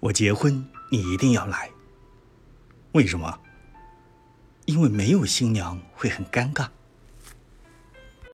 我结婚你一定要来。为什么？因为没有新娘会很尴尬。